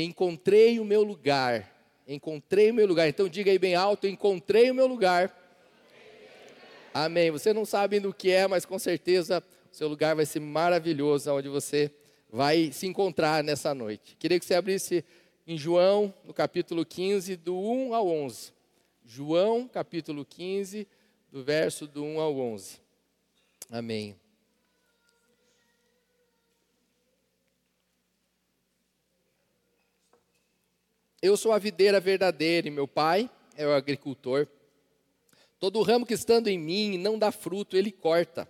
encontrei o meu lugar. Encontrei o meu lugar. Então diga aí bem alto: encontrei o meu lugar. Amém. Você não sabe do que é, mas com certeza o seu lugar vai ser maravilhoso, onde você vai se encontrar nessa noite. Queria que você abrisse em João, no capítulo 15, do 1 ao 11. João, capítulo 15, do verso do 1 ao 11. Amém. Eu sou a videira verdadeira e meu pai é o agricultor. Todo ramo que estando em mim não dá fruto, ele corta.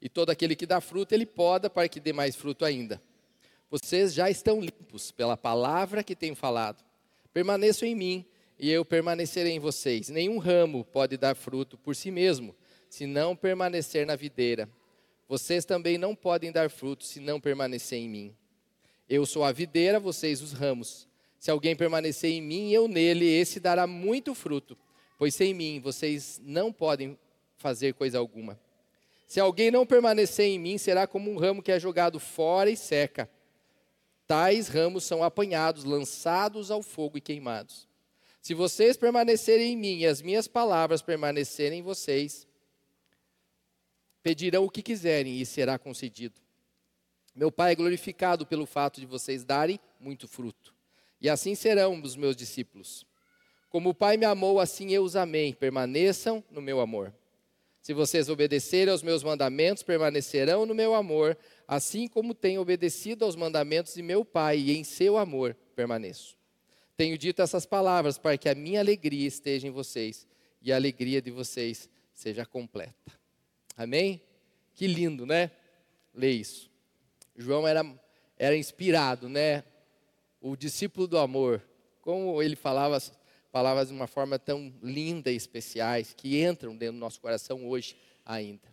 E todo aquele que dá fruto, ele poda para que dê mais fruto ainda. Vocês já estão limpos pela palavra que tenho falado. Permaneçam em mim e eu permanecerei em vocês. Nenhum ramo pode dar fruto por si mesmo, se não permanecer na videira. Vocês também não podem dar fruto se não permanecer em mim. Eu sou a videira, vocês os ramos. Se alguém permanecer em mim e eu nele, esse dará muito fruto, pois sem mim vocês não podem fazer coisa alguma. Se alguém não permanecer em mim, será como um ramo que é jogado fora e seca. Tais ramos são apanhados, lançados ao fogo e queimados. Se vocês permanecerem em mim e as minhas palavras permanecerem em vocês, pedirão o que quiserem e será concedido. Meu Pai é glorificado pelo fato de vocês darem muito fruto. E assim serão os meus discípulos. Como o Pai me amou, assim eu os amei. Permaneçam no meu amor. Se vocês obedecerem aos meus mandamentos, permanecerão no meu amor, assim como tenho obedecido aos mandamentos de meu Pai, e em seu amor permaneço. Tenho dito essas palavras para que a minha alegria esteja em vocês e a alegria de vocês seja completa. Amém? Que lindo, né? Lê isso. João era, era inspirado, né? O discípulo do amor, como ele falava palavras de uma forma tão linda e especiais, que entram dentro do nosso coração hoje ainda.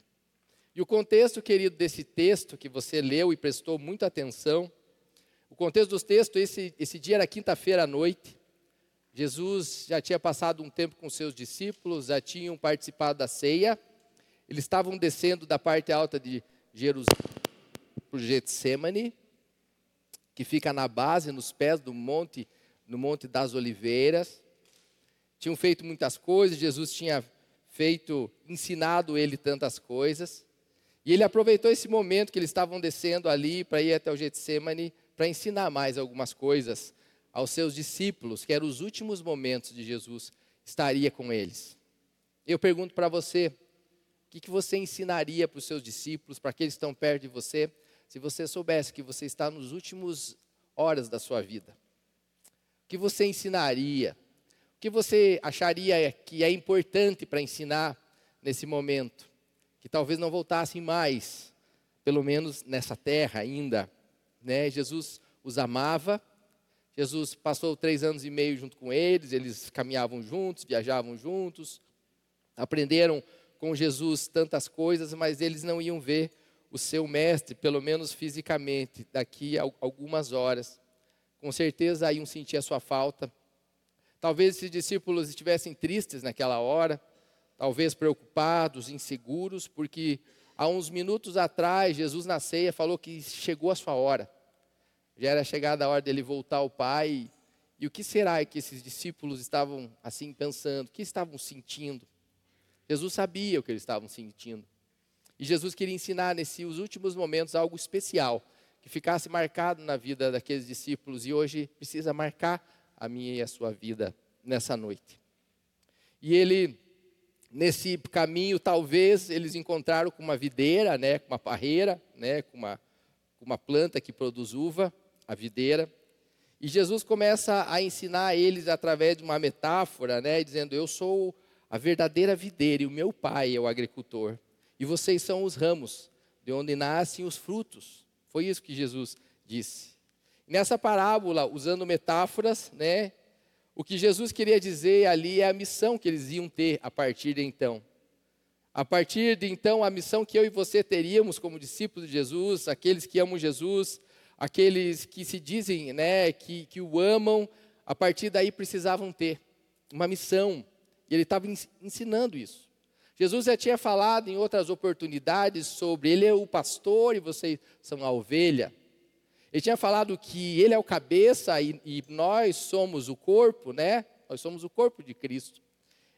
E o contexto, querido, desse texto que você leu e prestou muita atenção, o contexto dos textos, esse, esse dia era quinta-feira à noite, Jesus já tinha passado um tempo com seus discípulos, já tinham participado da ceia, eles estavam descendo da parte alta de Jerusalém para o Getsemane, que fica na base, nos pés do monte, no Monte das Oliveiras. Tinham feito muitas coisas, Jesus tinha feito, ensinado ele tantas coisas. E ele aproveitou esse momento que eles estavam descendo ali para ir até o Getsemane para ensinar mais algumas coisas aos seus discípulos, que eram os últimos momentos de Jesus estaria com eles. Eu pergunto para você, o que, que você ensinaria para os seus discípulos, para aqueles que estão perto de você, se você soubesse que você está nos últimos horas da sua vida? O que você ensinaria? O que você acharia que é importante para ensinar nesse momento? Que talvez não voltassem mais, pelo menos nessa terra ainda. Né? Jesus os amava, Jesus passou três anos e meio junto com eles, eles caminhavam juntos, viajavam juntos, aprenderam com Jesus tantas coisas, mas eles não iam ver o seu mestre, pelo menos fisicamente, daqui a algumas horas. Com certeza iam sentir a sua falta. Talvez esses discípulos estivessem tristes naquela hora, talvez preocupados, inseguros, porque há uns minutos atrás, Jesus na ceia falou que chegou a sua hora. Já era chegada a hora dele voltar ao Pai. E o que será que esses discípulos estavam assim pensando? O que estavam sentindo? Jesus sabia o que eles estavam sentindo. E Jesus queria ensinar nesses últimos momentos algo especial, que ficasse marcado na vida daqueles discípulos e hoje precisa marcar a minha e a sua vida nessa noite. E ele, nesse caminho, talvez eles encontraram com uma videira, né, com uma parreira, né, com uma, uma planta que produz uva, a videira. E Jesus começa a ensinar eles através de uma metáfora, né, dizendo: Eu sou a verdadeira videira e o meu pai é o agricultor. E vocês são os ramos, de onde nascem os frutos. Foi isso que Jesus disse. Nessa parábola, usando metáforas, né, o que Jesus queria dizer ali é a missão que eles iam ter a partir de então. A partir de então, a missão que eu e você teríamos como discípulos de Jesus, aqueles que amam Jesus, aqueles que se dizem né, que, que o amam, a partir daí precisavam ter uma missão. E ele estava ensinando isso. Jesus já tinha falado em outras oportunidades sobre ele é o pastor e vocês são a ovelha. Ele tinha falado que ele é o cabeça e, e nós somos o corpo, né? Nós somos o corpo de Cristo.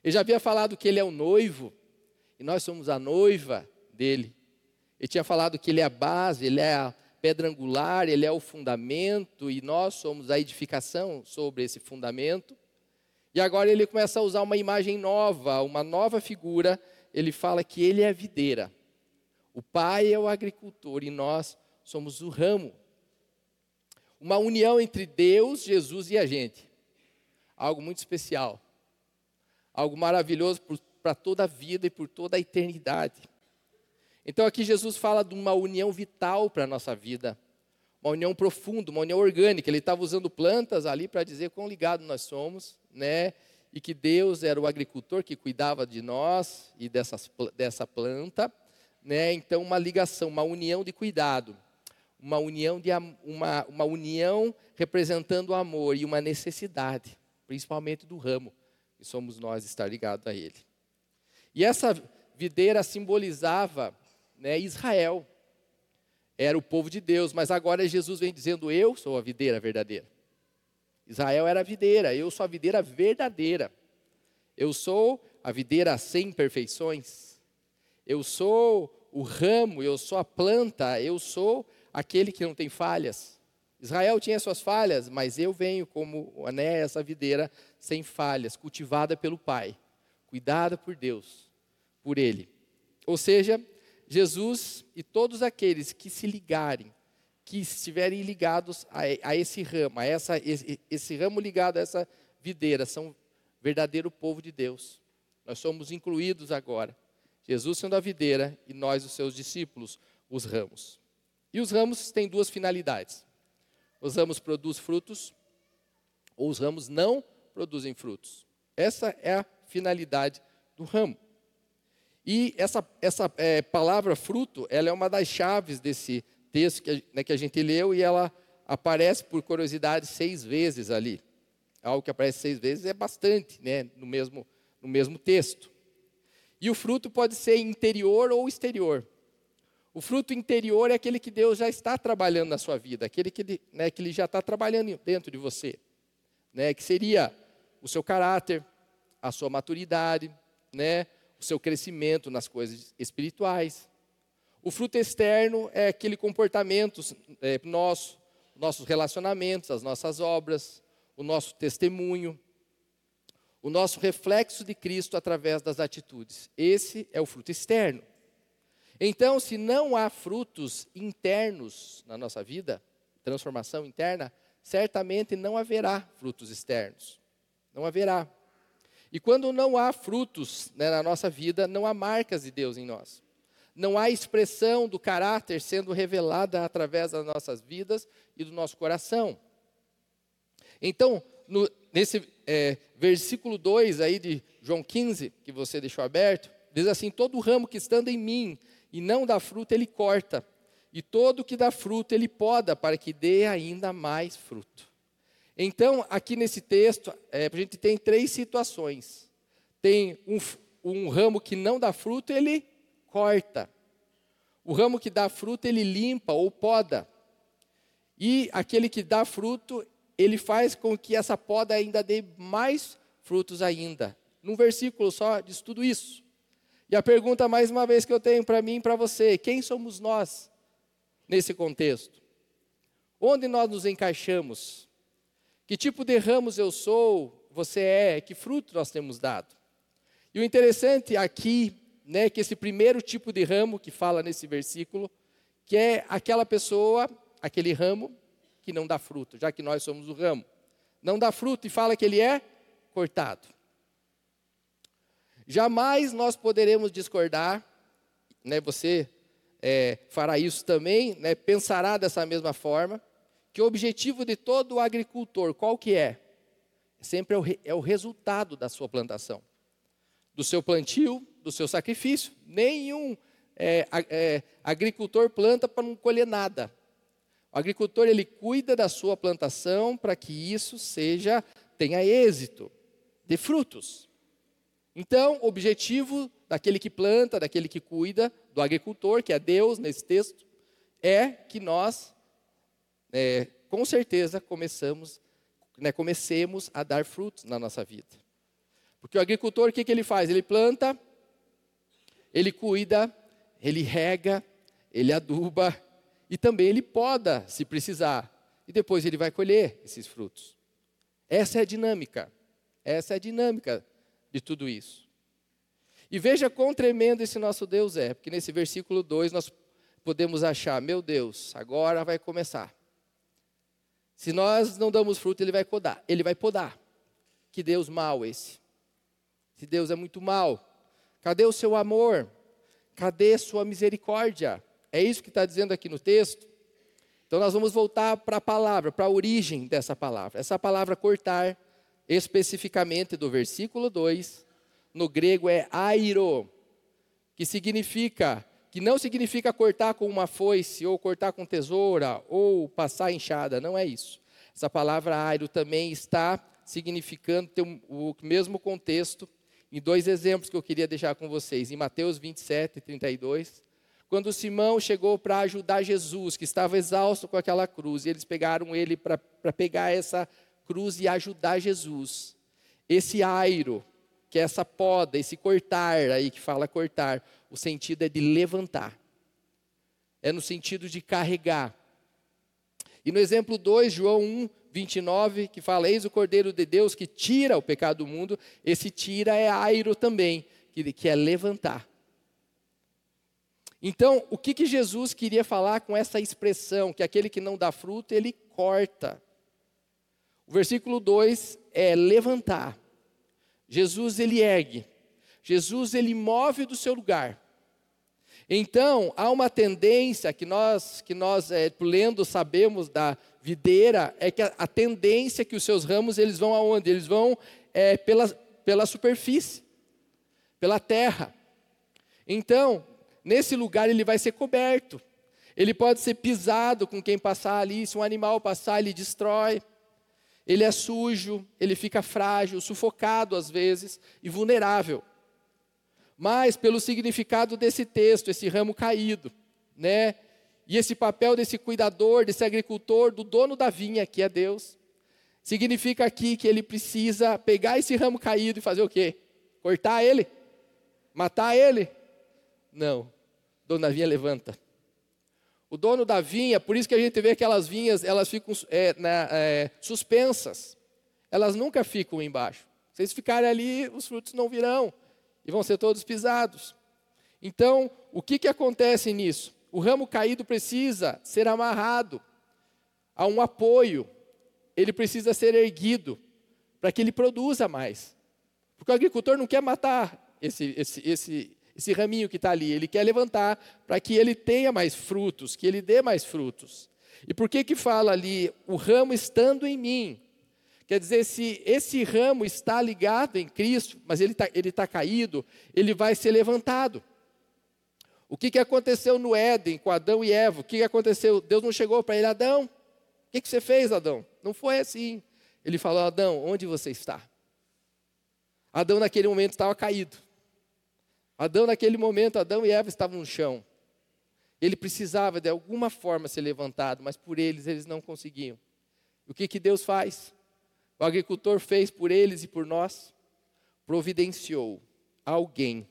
Ele já havia falado que ele é o noivo e nós somos a noiva dele. Ele tinha falado que ele é a base, ele é a pedra angular, ele é o fundamento e nós somos a edificação sobre esse fundamento. E agora ele começa a usar uma imagem nova, uma nova figura. Ele fala que ele é a videira. O pai é o agricultor e nós somos o ramo. Uma união entre Deus, Jesus e a gente. Algo muito especial. Algo maravilhoso para toda a vida e por toda a eternidade. Então aqui Jesus fala de uma união vital para a nossa vida, uma união profunda, uma união orgânica. Ele estava usando plantas ali para dizer quão ligados nós somos, né? E que Deus era o agricultor que cuidava de nós e dessas, dessa planta, né? Então uma ligação, uma união de cuidado, uma união de uma, uma união representando o amor e uma necessidade, principalmente do ramo que somos nós estar ligados a Ele. E essa videira simbolizava né, Israel. Era o povo de Deus, mas agora Jesus vem dizendo: Eu sou a videira verdadeira. Israel era a videira, eu sou a videira verdadeira. Eu sou a videira sem imperfeições. Eu sou o ramo, eu sou a planta, eu sou aquele que não tem falhas. Israel tinha suas falhas, mas eu venho como né, essa videira sem falhas, cultivada pelo Pai, cuidada por Deus, por Ele. Ou seja, Jesus e todos aqueles que se ligarem, que estiverem ligados a, a esse ramo, a essa, esse, esse ramo ligado a essa videira, são verdadeiro povo de Deus. Nós somos incluídos agora. Jesus sendo a videira e nós, os seus discípulos, os ramos. E os ramos têm duas finalidades. Os ramos produzem frutos, ou os ramos não produzem frutos. Essa é a finalidade do ramo. E essa, essa é, palavra fruto, ela é uma das chaves desse texto que, né, que a gente leu e ela aparece por curiosidade seis vezes ali. Algo que aparece seis vezes é bastante, né, no mesmo, no mesmo texto. E o fruto pode ser interior ou exterior. O fruto interior é aquele que Deus já está trabalhando na sua vida, aquele que, né, que Ele já está trabalhando dentro de você. Né, que seria o seu caráter, a sua maturidade, né, o seu crescimento nas coisas espirituais. O fruto externo é aquele comportamento é, nosso, nossos relacionamentos, as nossas obras, o nosso testemunho, o nosso reflexo de Cristo através das atitudes. Esse é o fruto externo. Então, se não há frutos internos na nossa vida, transformação interna, certamente não haverá frutos externos. Não haverá. E quando não há frutos né, na nossa vida, não há marcas de Deus em nós. Não há expressão do caráter sendo revelada através das nossas vidas e do nosso coração. Então, no, nesse é, versículo 2 aí de João 15, que você deixou aberto, diz assim: Todo ramo que estando em mim e não dá fruto, ele corta, e todo que dá fruto, ele poda, para que dê ainda mais fruto. Então, aqui nesse texto, é, a gente tem três situações. Tem um, um ramo que não dá fruto, ele corta. O ramo que dá fruto, ele limpa ou poda. E aquele que dá fruto, ele faz com que essa poda ainda dê mais frutos ainda. Num versículo só diz tudo isso. E a pergunta mais uma vez que eu tenho para mim e para você, quem somos nós nesse contexto? Onde nós nos encaixamos? Que tipo de ramos eu sou, você é, que fruto nós temos dado. E o interessante aqui, né, que esse primeiro tipo de ramo que fala nesse versículo, que é aquela pessoa, aquele ramo que não dá fruto, já que nós somos o ramo. Não dá fruto e fala que ele é cortado. Jamais nós poderemos discordar, né, você é, fará isso também, né, pensará dessa mesma forma, que o objetivo de todo agricultor, qual que é? Sempre é o, é o resultado da sua plantação, do seu plantio, do seu sacrifício. Nenhum é, é, agricultor planta para não colher nada. O agricultor ele cuida da sua plantação para que isso seja tenha êxito, de frutos. Então, o objetivo daquele que planta, daquele que cuida, do agricultor, que é Deus nesse texto, é que nós é, com certeza começamos, né, comecemos a dar frutos na nossa vida. Porque o agricultor, o que, que ele faz? Ele planta, ele cuida, ele rega, ele aduba e também ele poda, se precisar. E depois ele vai colher esses frutos. Essa é a dinâmica. Essa é a dinâmica de tudo isso. E veja quão tremendo esse nosso Deus é, porque nesse versículo 2 nós podemos achar, meu Deus, agora vai começar. Se nós não damos fruto, ele vai podar. Ele vai podar. Que Deus mau esse. Se Deus é muito mau. Cadê o seu amor? Cadê sua misericórdia? É isso que está dizendo aqui no texto. Então nós vamos voltar para a palavra, para a origem dessa palavra. Essa palavra cortar, especificamente do versículo 2, no grego é airo, que significa, que não significa cortar com uma foice, ou cortar com tesoura, ou passar enxada, não é isso. Essa palavra airo também está significando, tem o mesmo contexto, em dois exemplos que eu queria deixar com vocês. Em Mateus 27, 32, quando Simão chegou para ajudar Jesus, que estava exausto com aquela cruz, e eles pegaram ele para pegar essa cruz e ajudar Jesus. Esse airo, que é essa poda, esse cortar aí que fala cortar, o sentido é de levantar. É no sentido de carregar. E no exemplo 2, João 1, 29, que fala: Eis o Cordeiro de Deus que tira o pecado do mundo. Esse tira é airo também, que, que é levantar. Então, o que, que Jesus queria falar com essa expressão? Que aquele que não dá fruto, ele corta. O versículo 2 é levantar. Jesus, ele ergue. Jesus, ele move do seu lugar. Então, há uma tendência que nós, que nós é, lendo, sabemos da videira, é que a, a, tendência é que os seus ramos, eles vão aonde? Eles vão é, pela, pela superfície, pela terra. Então, Nesse lugar ele vai ser coberto. Ele pode ser pisado com quem passar ali. Se um animal passar, ele destrói. Ele é sujo, ele fica frágil, sufocado às vezes e vulnerável. Mas pelo significado desse texto, esse ramo caído, né? E esse papel desse cuidador, desse agricultor, do dono da vinha, que é Deus, significa aqui que ele precisa pegar esse ramo caído e fazer o quê? Cortar ele? Matar ele? Não dono da vinha levanta. O dono da vinha, por isso que a gente vê aquelas vinhas, elas ficam é, na, é, suspensas. Elas nunca ficam embaixo. Se eles ficarem ali, os frutos não virão e vão ser todos pisados. Então, o que, que acontece nisso? O ramo caído precisa ser amarrado a um apoio, ele precisa ser erguido para que ele produza mais. Porque o agricultor não quer matar esse, esse, esse, esse raminho que está ali. Ele quer levantar para que ele tenha mais frutos, que ele dê mais frutos. E por que que fala ali, o ramo estando em mim? Quer dizer, se esse ramo está ligado em Cristo, mas ele está ele tá caído, ele vai ser levantado. O que, que aconteceu no Éden com Adão e Eva? O que, que aconteceu? Deus não chegou para ele, Adão, o que, que você fez, Adão? Não foi assim. Ele falou, Adão, onde você está? Adão, naquele momento, estava caído. Adão, naquele momento, Adão e Eva estavam no chão. Ele precisava de alguma forma ser levantado, mas por eles eles não conseguiam. O que, que Deus faz? O agricultor fez por eles e por nós? Providenciou alguém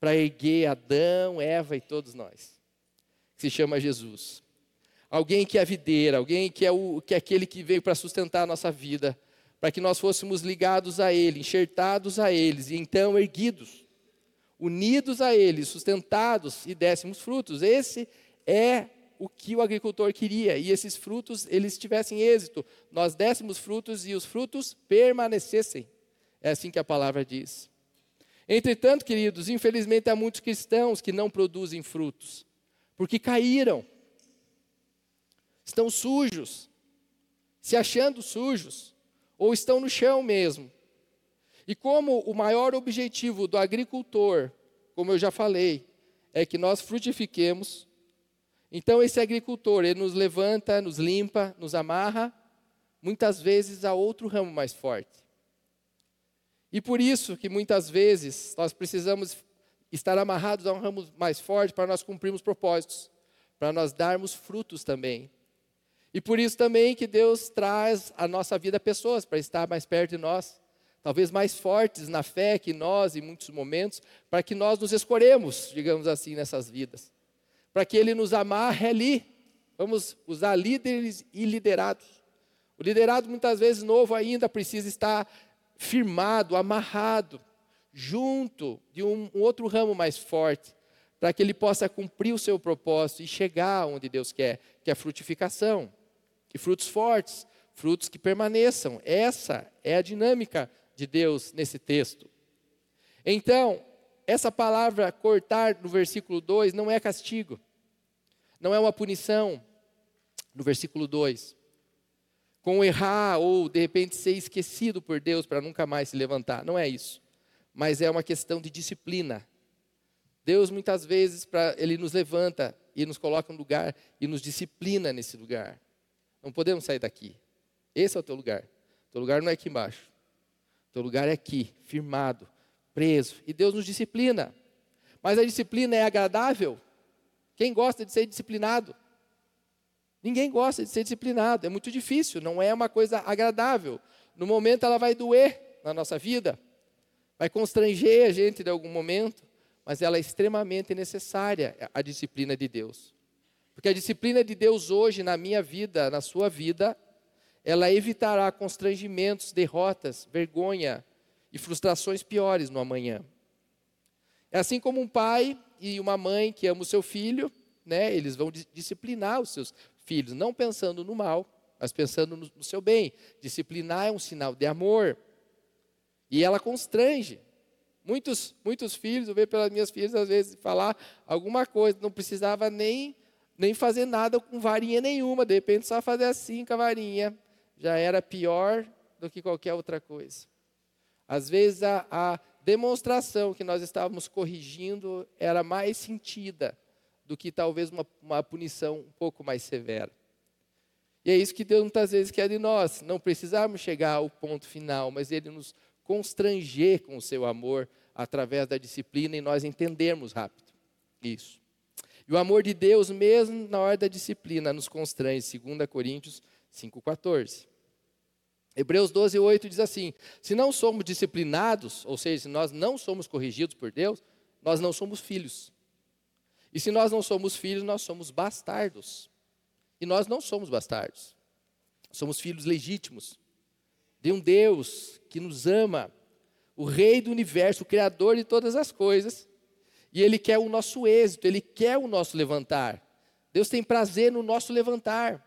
para erguer Adão, Eva e todos nós, que se chama Jesus. Alguém que é a videira, alguém que é, o, que é aquele que veio para sustentar a nossa vida, para que nós fôssemos ligados a Ele, enxertados a eles e então erguidos unidos a Ele, sustentados e dessemos frutos. Esse é o que o agricultor queria, e esses frutos eles tivessem êxito, nós dessemos frutos e os frutos permanecessem. É assim que a palavra diz. Entretanto, queridos, infelizmente há muitos cristãos que não produzem frutos, porque caíram, estão sujos, se achando sujos, ou estão no chão mesmo, e como o maior objetivo do agricultor, como eu já falei, é que nós frutifiquemos, então esse agricultor, ele nos levanta, nos limpa, nos amarra, muitas vezes a outro ramo mais forte. E por isso que muitas vezes nós precisamos estar amarrados a um ramo mais forte para nós cumprirmos propósitos, para nós darmos frutos também. E por isso também que Deus traz à nossa vida pessoas para estar mais perto de nós, talvez mais fortes na fé que nós em muitos momentos, para que nós nos escolhemos, digamos assim, nessas vidas. Para que Ele nos amarre ali. Vamos usar líderes e liderados. O liderado, muitas vezes novo ainda, precisa estar firmado, amarrado, junto de um, outro ramo mais forte, para que ele possa cumprir o seu propósito e chegar onde Deus quer, que é a frutificação. E frutos fortes, frutos que permaneçam. Essa é a dinâmica de Deus nesse texto. Então, essa palavra cortar no versículo 2 não é castigo, não é uma punição, no versículo 2. Com errar ou de repente ser esquecido por Deus para nunca mais se levantar, não é isso. Mas é uma questão de disciplina. Deus muitas vezes para ele nos levanta e nos coloca no lugar e nos disciplina nesse lugar. Não podemos sair daqui. Esse é o teu lugar. O teu lugar não é aqui embaixo. O teu lugar é aqui, firmado, preso. E Deus nos disciplina. Mas a disciplina é agradável? Quem gosta de ser disciplinado? Ninguém gosta de ser disciplinado. É muito difícil, não é uma coisa agradável. No momento ela vai doer na nossa vida, vai constranger a gente de algum momento, mas ela é extremamente necessária, a disciplina de Deus. Porque a disciplina de Deus hoje na minha vida, na sua vida, ela evitará constrangimentos, derrotas, vergonha e frustrações piores no amanhã. É assim como um pai e uma mãe que amam o seu filho, né, eles vão disciplinar os seus filhos, não pensando no mal, mas pensando no, seu bem. Disciplinar é um sinal de amor. E ela constrange. Muitos, muitos filhos, eu vejo pelas minhas filhas, às vezes, falar alguma coisa, não precisava nem nem fazer nada com varinha nenhuma, de repente só fazer assim com a varinha, já era pior do que qualquer outra coisa. Às vezes a, a demonstração que nós estávamos corrigindo era mais sentida do que talvez uma, uma punição um pouco mais severa. E é isso que Deus muitas vezes quer de nós, não precisarmos chegar ao ponto final, mas Ele nos constranger com o seu amor através da disciplina e nós entendermos rápido isso. E o amor de Deus, mesmo na hora da disciplina, nos constrange, 2 Coríntios 5,14. Hebreus 12, 8 diz assim: Se não somos disciplinados, ou seja, se nós não somos corrigidos por Deus, nós não somos filhos. E se nós não somos filhos, nós somos bastardos. E nós não somos bastardos. Somos filhos legítimos de um Deus que nos ama, o Rei do universo, o Criador de todas as coisas, e Ele quer o nosso êxito, Ele quer o nosso levantar. Deus tem prazer no nosso levantar.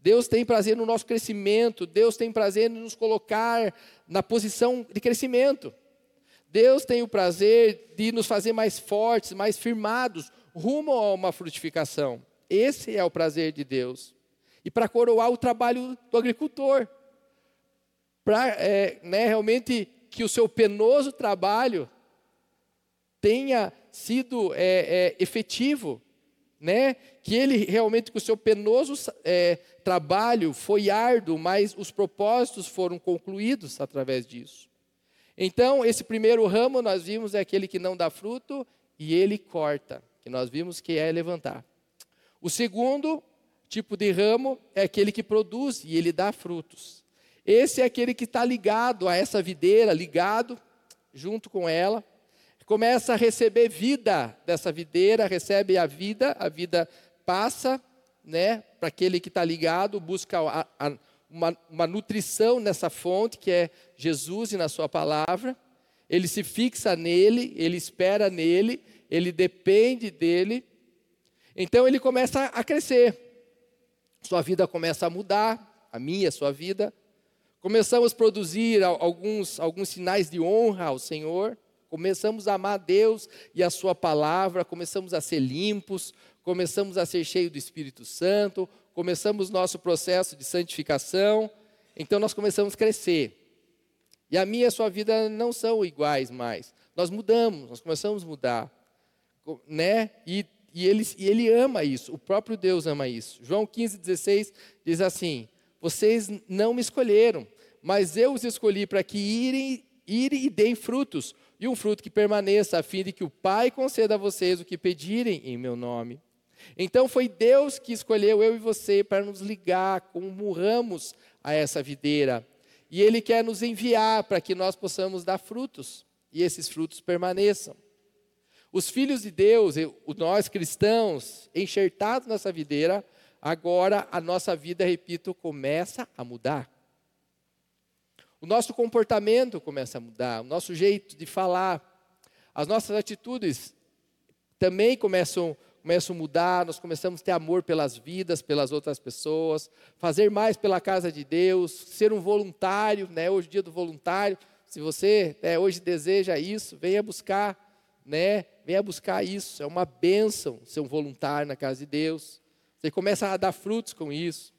Deus tem prazer no nosso crescimento. Deus tem prazer em nos colocar na posição de crescimento. Deus tem o prazer de nos fazer mais fortes, mais firmados, rumo a uma frutificação. Esse é o prazer de Deus. E para coroar o trabalho do agricultor, para é, né, realmente que o seu penoso trabalho tenha sido é, é, efetivo, né? que ele realmente, com o seu penoso é, trabalho, foi árduo, mas os propósitos foram concluídos através disso. Então, esse primeiro ramo nós vimos é aquele que não dá fruto e ele corta, que nós vimos que é levantar. O segundo tipo de ramo é aquele que produz e ele dá frutos. Esse é aquele que está ligado a essa videira, ligado junto com ela, começa a receber vida dessa videira, recebe a vida, a vida passa, né, para aquele que está ligado, busca a, a, uma, uma nutrição nessa fonte que é Jesus e na Sua palavra. Ele se fixa nele, ele espera nele, ele depende dele. Então ele começa a crescer. Sua vida começa a mudar, a minha, a sua vida. Começamos a produzir alguns, alguns sinais de honra ao Senhor. Começamos a amar Deus e a Sua palavra, começamos a ser limpos, começamos a ser cheios do Espírito Santo, começamos nosso processo de santificação, então nós começamos a crescer. E a minha e a sua vida não são iguais mais. Nós mudamos, nós começamos a mudar. Né? E, e, ele, e ele ama isso, o próprio Deus ama isso. João 15, 16 diz assim: Vocês não me escolheram, mas eu os escolhi para que irem, irem e deem frutos e um fruto que permaneça, a fim de que o Pai conceda a vocês o que pedirem em meu nome. Então foi Deus que escolheu eu e você para nos ligar como ramos a essa videira. E Ele quer nos enviar para que nós possamos dar frutos e esses frutos permaneçam. Os filhos de Deus, nós cristãos, enxertados nessa videira, agora a nossa vida, repito, começa a mudar. O nosso comportamento começa a mudar, o nosso jeito de falar, as nossas atitudes também começam, começam a mudar, nós começamos a ter amor pelas vidas, pelas outras pessoas, fazer mais pela casa de Deus, ser um voluntário, né? hoje é dia do voluntário, se você né, hoje deseja isso, venha buscar, né? venha buscar isso, é uma bênção ser um voluntário na casa de Deus, você começa a dar frutos com isso.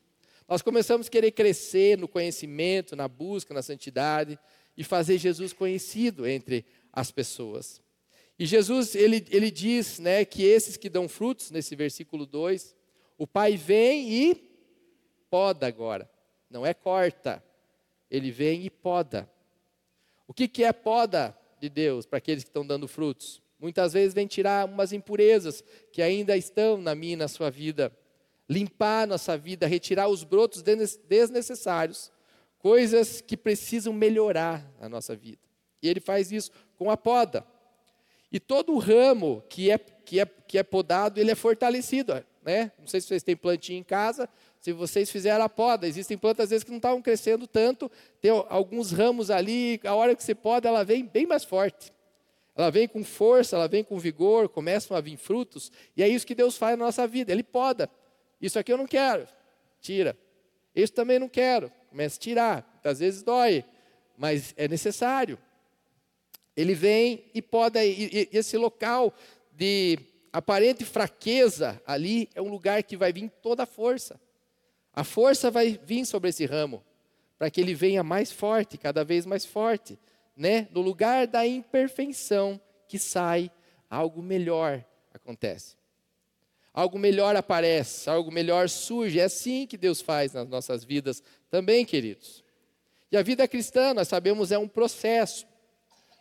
Nós começamos a querer crescer no conhecimento, na busca, na santidade e fazer Jesus conhecido entre as pessoas. E Jesus, ele, ele diz né, que esses que dão frutos, nesse versículo 2, o Pai vem e poda agora, não é corta, ele vem e poda. O que, que é poda de Deus para aqueles que estão dando frutos? Muitas vezes vem tirar umas impurezas que ainda estão na minha e na sua vida limpar nossa vida, retirar os brotos desnecessários, coisas que precisam melhorar a nossa vida. E ele faz isso com a poda. E todo o ramo que é, que é, que é podado, ele é fortalecido. Né? Não sei se vocês têm plantinha em casa, se vocês fizeram a poda. Existem plantas, às vezes, que não estavam crescendo tanto, tem alguns ramos ali, a hora que você poda, ela vem bem mais forte. Ela vem com força, ela vem com vigor, começam a vir frutos, e é isso que Deus faz na nossa vida, Ele poda. Isso aqui eu não quero, tira. Isso também não quero, começa a tirar. Às vezes dói, mas é necessário. Ele vem e pode, e, e esse local de aparente fraqueza ali é um lugar que vai vir toda a força. A força vai vir sobre esse ramo, para que ele venha mais forte, cada vez mais forte, né? No lugar da imperfeição que sai algo melhor acontece algo melhor aparece, algo melhor surge. É assim que Deus faz nas nossas vidas também, queridos. E a vida cristã, nós sabemos, é um processo.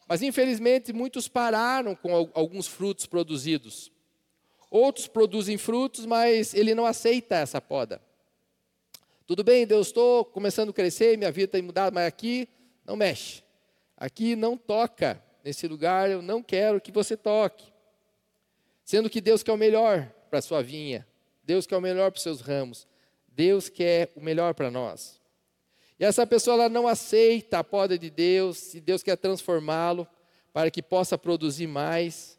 Mas infelizmente muitos pararam com alguns frutos produzidos. Outros produzem frutos, mas ele não aceita essa poda. Tudo bem, Deus, estou começando a crescer, minha vida tem mudado, mas aqui não mexe. Aqui não toca. Nesse lugar eu não quero que você toque. Sendo que Deus quer o melhor para a sua vinha. Deus quer o melhor para os seus ramos. Deus quer o melhor para nós. E essa pessoa ela não aceita a poda de Deus, e Deus quer transformá-lo para que possa produzir mais.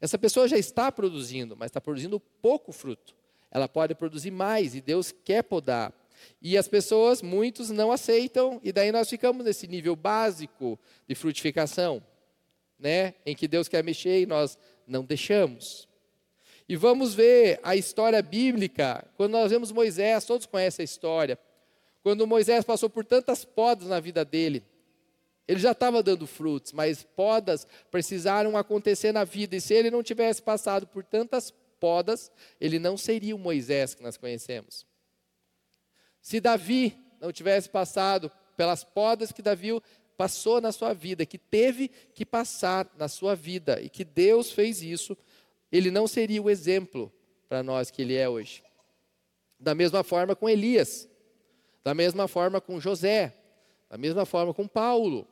Essa pessoa já está produzindo, mas está produzindo pouco fruto. Ela pode produzir mais e Deus quer podar. E as pessoas, muitos, não aceitam, e daí nós ficamos nesse nível básico de frutificação, né? em que Deus quer mexer e nós não deixamos. E vamos ver a história bíblica. Quando nós vemos Moisés, todos conhecem a história. Quando Moisés passou por tantas podas na vida dele, ele já estava dando frutos, mas podas precisaram acontecer na vida. E se ele não tivesse passado por tantas podas, ele não seria o Moisés que nós conhecemos. Se Davi não tivesse passado pelas podas que Davi passou na sua vida, que teve que passar na sua vida, e que Deus fez isso ele não seria o exemplo para nós que ele é hoje. Da mesma forma com Elias, da mesma forma com José, da mesma forma com Paulo.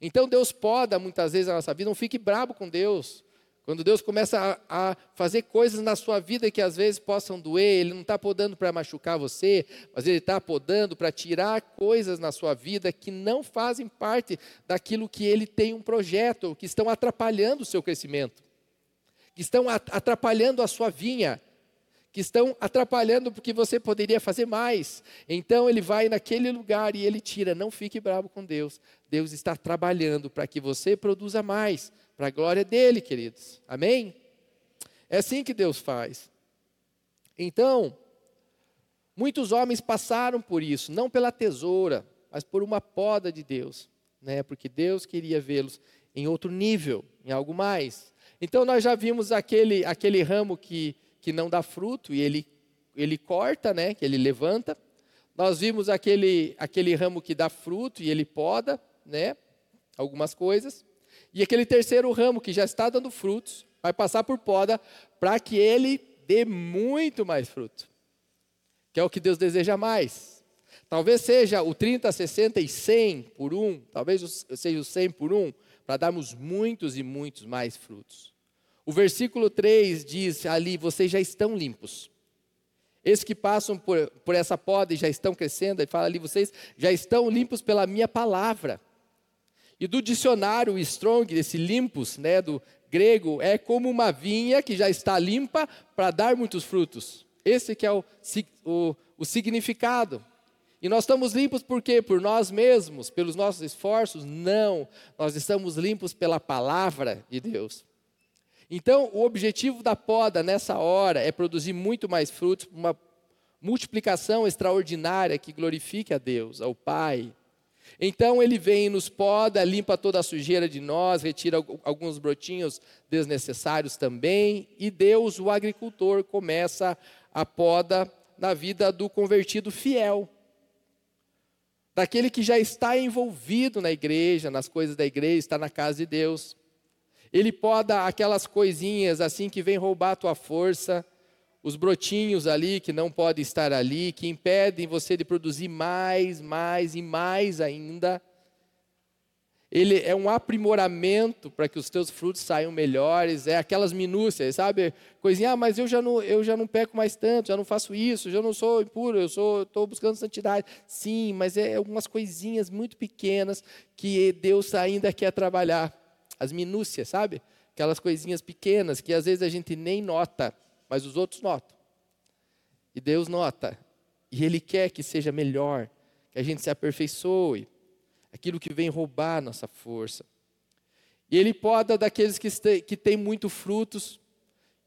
Então Deus poda muitas vezes a nossa vida, não fique bravo com Deus. Quando Deus começa a, a, fazer coisas na sua vida que às vezes possam doer, Ele não está podando para machucar você, mas Ele está podando para tirar coisas na sua vida que não fazem parte daquilo que Ele tem um projeto, que estão atrapalhando o seu crescimento que estão atrapalhando a sua vinha, que estão atrapalhando porque você poderia fazer mais. Então ele vai naquele lugar e ele tira. Não fique bravo com Deus. Deus está trabalhando para que você produza mais, para a glória dele, queridos. Amém? É assim que Deus faz. Então, muitos homens passaram por isso, não pela tesoura, mas por uma poda de Deus, né? Porque Deus queria vê-los em outro nível, em algo mais. Então nós já vimos aquele, aquele ramo que, que não dá fruto e ele, ele corta, né, que ele levanta. Nós vimos aquele, aquele ramo que dá fruto e ele poda, né, algumas coisas. E aquele terceiro ramo que já está dando frutos, vai passar por poda para que ele dê muito mais fruto, que é o que Deus deseja mais. Talvez seja o 30, 60 e 100 por um, talvez seja o 100 por um, para darmos muitos e muitos mais frutos. O versículo 3 diz ali: vocês já estão limpos. Esses que passam por, por essa poda e já estão crescendo, e fala ali, vocês já estão limpos pela minha palavra. E do dicionário Strong, esse limpos, né, do grego, é como uma vinha que já está limpa para dar muitos frutos. Esse que é o, o, o significado. E nós estamos limpos por quê? Por nós mesmos, pelos nossos esforços? Não. Nós estamos limpos pela palavra de Deus. Então, o objetivo da poda nessa hora é produzir muito mais frutos, uma multiplicação extraordinária que glorifique a Deus, ao Pai. Então ele vem e nos poda, limpa toda a sujeira de nós, retira alguns brotinhos desnecessários também, e Deus, o agricultor, começa a poda na vida do convertido fiel. Daquele que já está envolvido na igreja, nas coisas da igreja, está na casa de Deus. Ele poda aquelas coisinhas assim que vem roubar a tua força, os brotinhos ali que não podem estar ali, que impedem você de produzir mais, mais e mais ainda. Ele é um aprimoramento para que os teus frutos saiam melhores, é aquelas minúcias, sabe? Coisinha, ah, mas eu já não, eu já não peco mais tanto, já não faço isso, já não sou impuro, eu sou, estou buscando santidade. Sim, mas é algumas coisinhas muito pequenas que Deus ainda quer trabalhar. As minúcias, sabe? Aquelas coisinhas pequenas que às vezes a gente nem nota mas os outros notam. E Deus nota. E Ele quer que seja melhor, que a gente se aperfeiçoe, aquilo que vem roubar a nossa força. E Ele poda daqueles que, que têm muito frutos,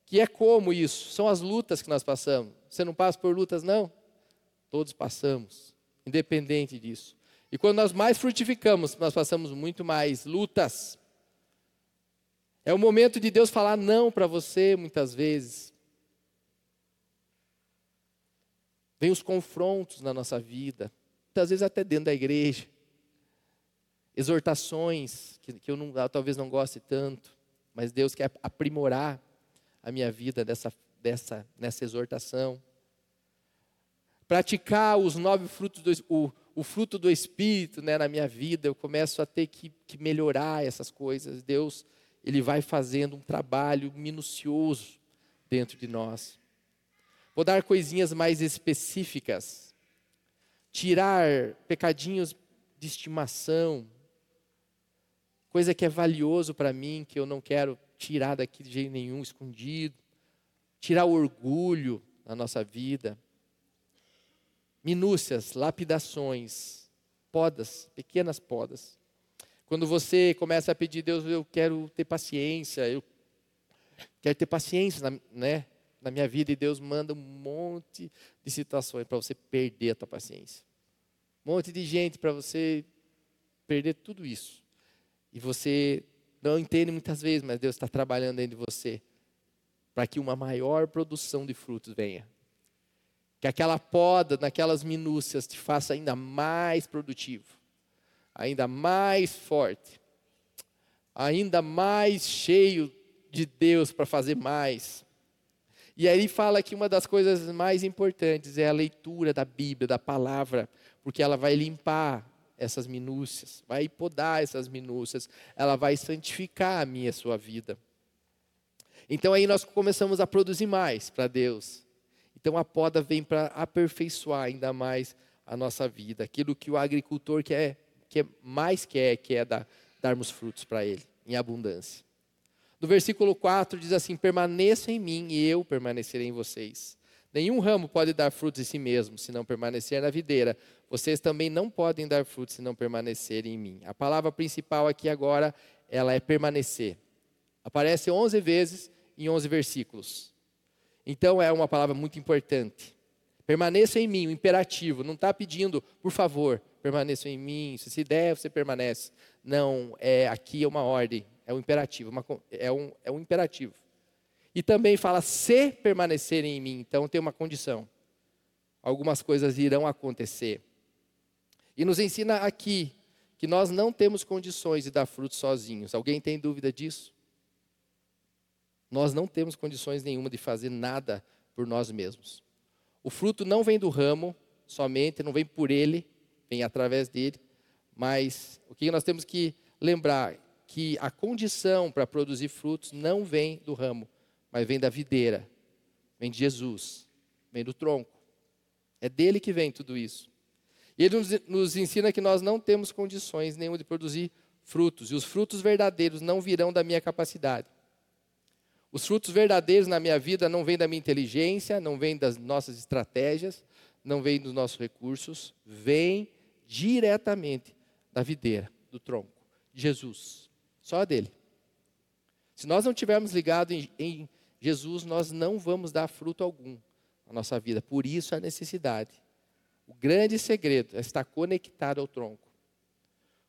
que é como isso? São as lutas que nós passamos. Você não passa por lutas, não? Todos passamos, independente disso. E quando nós mais frutificamos, nós passamos muito mais lutas. É o momento de Deus falar não para você, muitas vezes. Vem os confrontos na nossa vida, muitas vezes até dentro da igreja. Exortações que, que eu, não, eu talvez não goste tanto, mas Deus quer aprimorar a minha vida dessa, dessa, nessa exortação. Praticar os nove frutos, do, o, o fruto do Espírito né, na minha vida, eu começo a ter que, que melhorar essas coisas. Deus, Ele vai fazendo um trabalho minucioso dentro de nós. Vou dar coisinhas mais específicas. Tirar pecadinhos de estimação. Coisa que é valioso para mim, que eu não quero tirar daqui de jeito nenhum, escondido. Tirar o orgulho na nossa vida. Minúcias, lapidações, podas, pequenas podas. Quando você começa a pedir, Deus, eu quero ter paciência, eu quero ter paciência, né? na minha vida e Deus manda um monte de situações para você perder a tua paciência. Um monte de gente para você perder tudo isso. E você não entende muitas vezes, mas Deus está trabalhando dentro de você para que uma maior produção de frutos venha. Que aquela poda naquelas minúcias te faça ainda mais produtivo, ainda mais forte, ainda mais cheio de Deus para fazer mais. E aí fala que uma das coisas mais importantes é a leitura da Bíblia, da palavra, porque ela vai limpar essas minúcias, vai podar essas minúcias, ela vai santificar a minha a sua vida. Então aí nós começamos a produzir mais para Deus. Então a poda vem para aperfeiçoar ainda mais a nossa vida, aquilo que o agricultor quer, que mais quer, que é dar, darmos frutos para ele em abundância. No versículo 4 diz assim: Permaneça em mim e eu permanecerei em vocês. Nenhum ramo pode dar frutos em si mesmo, se não permanecer na videira. Vocês também não podem dar frutos se não permanecerem em mim. A palavra principal aqui agora, ela é permanecer. Aparece 11 vezes em 11 versículos. Então é uma palavra muito importante. Permaneça em mim, o imperativo. Não está pedindo, por favor, permaneça em mim. Se se der, você permanece. Não, é aqui é uma ordem. É um imperativo, uma, é, um, é um imperativo. E também fala se permanecerem em mim, então tem uma condição. Algumas coisas irão acontecer. E nos ensina aqui que nós não temos condições de dar frutos sozinhos. Alguém tem dúvida disso? nós não temos condições nenhuma de fazer nada por nós mesmos. O fruto não vem do ramo somente, não vem por ele, vem através dele, mas o que nós temos que lembrar que a condição para produzir frutos não vem do ramo, mas vem da videira, vem de Jesus, vem do tronco. É dele que vem tudo isso. E ele nos, ensina que nós não temos condições nenhuma de produzir frutos, e os frutos verdadeiros não virão da minha capacidade. Os frutos verdadeiros na minha vida não vêm da minha inteligência, não vêm das nossas estratégias, não vêm dos nossos recursos, vêm diretamente da videira, do tronco, de Jesus, só dele. Se nós não tivermos ligado em, em Jesus, nós não vamos dar fruto algum na nossa vida. Por isso a necessidade. O grande segredo é estar conectado ao tronco.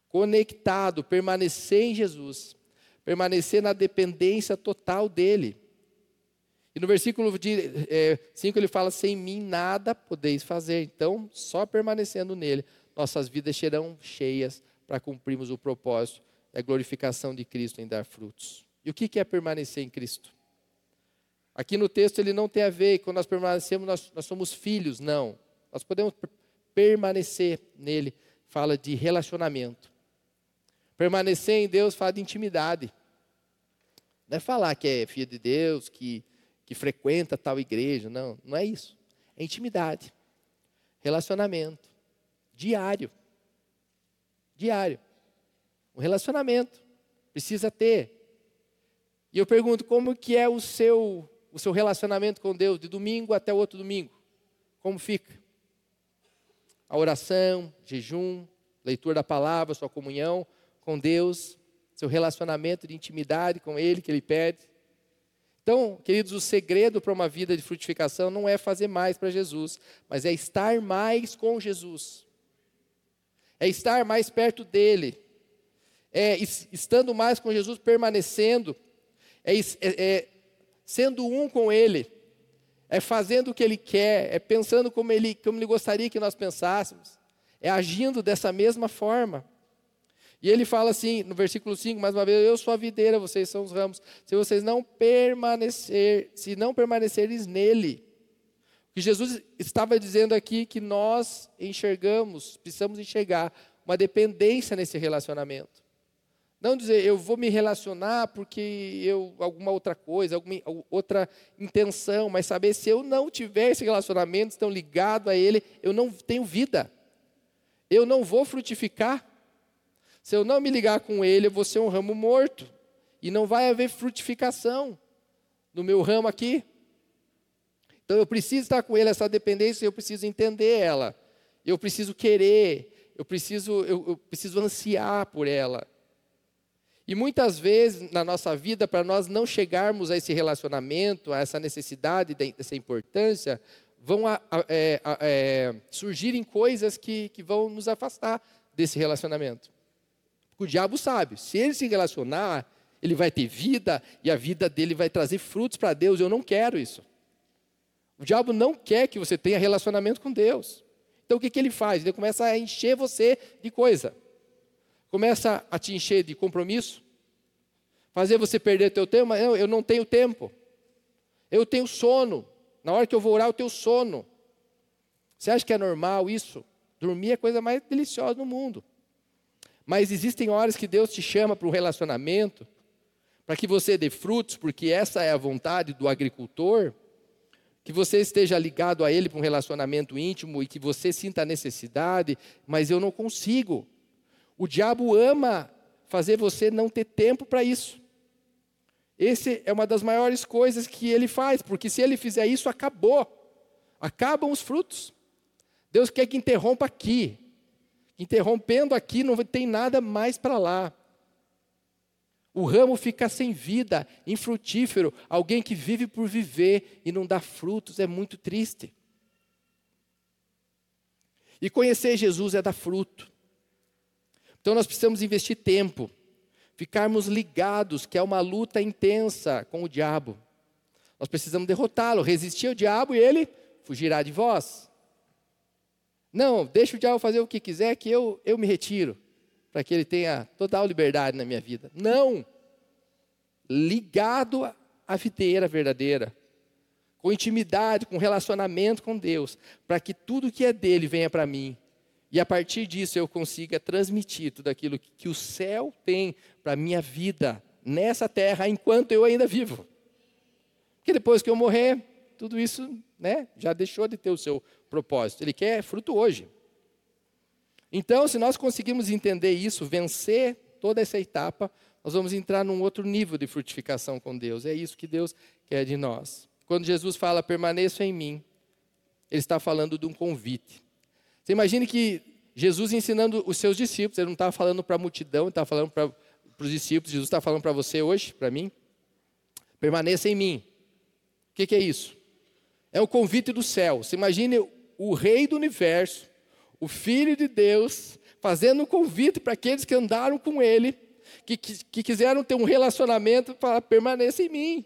Conectado, permanecer em Jesus permanecer na dependência total dele. E no versículo 5 é, ele fala: Sem mim nada podeis fazer. Então, só permanecendo nele, nossas vidas serão cheias para cumprirmos o propósito da glorificação de Cristo em dar frutos. E o que é permanecer em Cristo? Aqui no texto ele não tem a ver, quando nós permanecemos, nós, nós somos filhos, não. Nós podemos permanecer nele, fala de relacionamento. Permanecer em Deus fala de intimidade. Não é falar que é filho de Deus, que, que frequenta tal igreja. Não, não é isso. É intimidade. Relacionamento. Diário. Diário. Um relacionamento. Precisa ter. E eu pergunto, como que é o seu, o seu relacionamento com Deus, de domingo até o outro domingo? Como fica? A oração, jejum, leitura da palavra, sua comunhão com Deus, seu relacionamento de intimidade com Ele que Ele pede. Então, queridos, o segredo para uma vida de frutificação não é fazer mais para Jesus, mas é estar mais com Jesus. É estar mais perto dele. É estando mais com Jesus, permanecendo. É, é, é sendo um com Ele. É fazendo o que Ele quer. É pensando como Ele, como ele gostaria que nós pensássemos. É agindo dessa mesma forma. E ele fala assim, no versículo 5, mais uma vez, eu sou a videira, vocês são os ramos. Se vocês não permanecer, se não permaneceres nele. O que Jesus estava dizendo aqui que nós enxergamos, precisamos enxergar uma dependência nesse relacionamento. Não dizer, eu vou me relacionar porque eu alguma outra coisa, alguma outra intenção, mas saber se eu não tiver esse relacionamento, estão ligado a ele, eu não tenho vida. Eu não vou frutificar. Se eu não me ligar com ele, eu vou ser um ramo morto. E não vai haver frutificação no meu ramo aqui. Então eu preciso estar com ele, essa dependência, eu preciso entender ela. Eu preciso querer, eu preciso, eu, eu preciso ansiar por ela. E muitas vezes na nossa vida, para nós não chegarmos a esse relacionamento, a essa necessidade, dessa importância, vão a, a, é, a, é, surgirem coisas que, que vão nos afastar desse relacionamento. O diabo sabe, se ele se relacionar, ele vai ter vida e a vida dele vai trazer frutos para Deus. Eu não quero isso. O diabo não quer que você tenha relacionamento com Deus. Então o que, que ele faz? Ele começa a encher você de coisa. Começa a te encher de compromisso. Fazer você perder teu tempo. Não, eu não tenho tempo. Eu tenho sono. Na hora que eu vou orar, eu tenho sono. Você acha que é normal isso? Dormir é a coisa mais deliciosa no mundo. Mas existem horas que Deus te chama para um relacionamento, para que você dê frutos, porque essa é a vontade do agricultor, que você esteja ligado a Ele para um relacionamento íntimo e que você sinta a necessidade, mas eu não consigo. O diabo ama fazer você não ter tempo para isso. Essa é uma das maiores coisas que ele faz, porque se ele fizer isso, acabou. Acabam os frutos. Deus quer que interrompa aqui. Interrompendo aqui, não tem nada mais para lá. O ramo fica sem vida, infrutífero. Alguém que vive por viver e não dá frutos é muito triste. E conhecer Jesus é dar fruto. Então nós precisamos investir tempo, ficarmos ligados, que é uma luta intensa com o diabo. Nós precisamos derrotá-lo, resistir ao diabo e ele fugirá de vós. Não, deixa o diabo fazer o que quiser, que eu, eu me retiro, para que ele tenha total liberdade na minha vida. Não! Ligado a videira verdadeira, com intimidade, com relacionamento com Deus, para que tudo que é dele venha para mim. E a partir disso eu consiga transmitir tudo aquilo que o céu tem para a minha vida nessa terra enquanto eu ainda vivo. Porque depois que eu morrer, tudo isso né, já deixou de ter o seu propósito. Ele quer fruto hoje. Então, se nós conseguirmos entender isso, vencer toda essa etapa, nós vamos entrar num outro nível de frutificação com Deus. É isso que Deus quer de nós. Quando Jesus fala, permaneça em mim, ele está falando de um convite. Você imagine que Jesus ensinando os seus discípulos, ele não estava falando para a multidão, ele estava falando para os discípulos, Jesus está falando para você hoje, para mim. Permaneça em mim. O que, que é isso? É o convite do céu. Você imagine o rei do universo, o filho de Deus, fazendo um convite para aqueles que andaram com ele, que, que, que quiseram ter um relacionamento, para permaneça em mim.